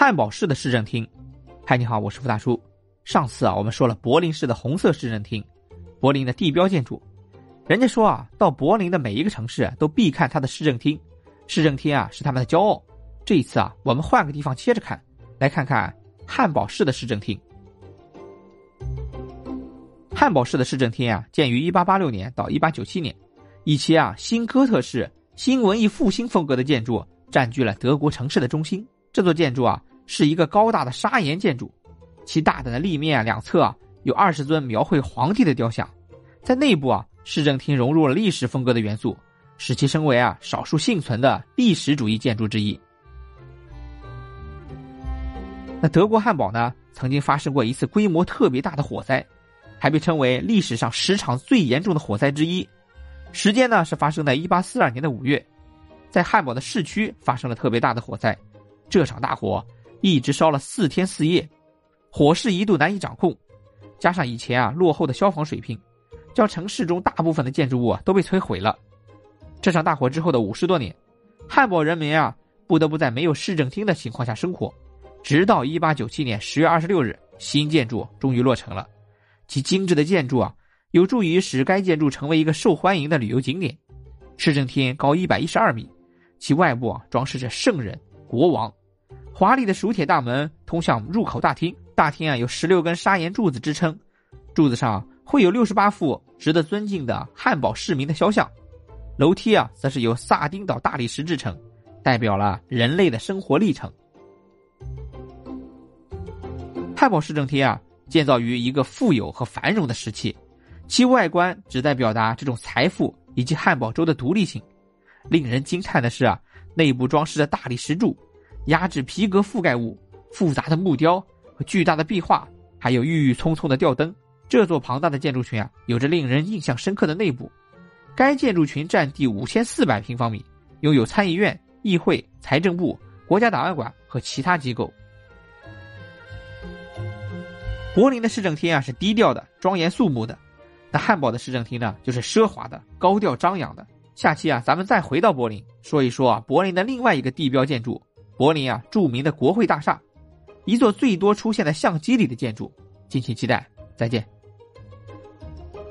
汉堡市的市政厅，嗨，你好，我是付大叔。上次啊，我们说了柏林市的红色市政厅，柏林的地标建筑。人家说啊，到柏林的每一个城市都必看它的市政厅，市政厅啊是他们的骄傲。这一次啊，我们换个地方接着看，来看看汉堡市的市政厅。汉堡市的市政厅啊，建于1886年到1897年，以其啊新哥特式、新文艺复兴风格的建筑，占据了德国城市的中心。这座建筑啊，是一个高大的砂岩建筑，其大胆的立面两侧啊，有二十尊描绘皇帝的雕像。在内部啊，市政厅融入了历史风格的元素，使其成为啊少数幸存的历史主义建筑之一。那德国汉堡呢，曾经发生过一次规模特别大的火灾。还被称为历史上十场最严重的火灾之一，时间呢是发生在一八四二年的五月，在汉堡的市区发生了特别大的火灾，这场大火一直烧了四天四夜，火势一度难以掌控，加上以前啊落后的消防水平，将城市中大部分的建筑物啊都被摧毁了。这场大火之后的五十多年，汉堡人民啊不得不在没有市政厅的情况下生活，直到一八九七年十月二十六日，新建筑终于落成了。其精致的建筑啊，有助于使该建筑成为一个受欢迎的旅游景点。市政厅高一百一十二米，其外部啊装饰着圣人、国王。华丽的熟铁大门通向入口大厅，大厅啊有十六根砂岩柱子支撑，柱子上会有六十八幅值得尊敬的汉堡市民的肖像。楼梯啊，则是由萨丁岛大理石制成，代表了人类的生活历程。汉堡市政厅啊。建造于一个富有和繁荣的时期，其外观旨在表达这种财富以及汉堡州的独立性。令人惊叹的是啊，内部装饰着大理石柱、压制皮革覆盖物、复杂的木雕和巨大的壁画，还有郁郁葱葱的吊灯。这座庞大的建筑群啊，有着令人印象深刻的内部。该建筑群占地五千四百平方米，拥有参议院、议会、财政部、国家档案馆和其他机构。柏林的市政厅啊是低调的、庄严肃穆的，那汉堡的市政厅呢就是奢华的、高调张扬的。下期啊，咱们再回到柏林，说一说啊柏林的另外一个地标建筑——柏林啊著名的国会大厦，一座最多出现在相机里的建筑。敬请期待，再见。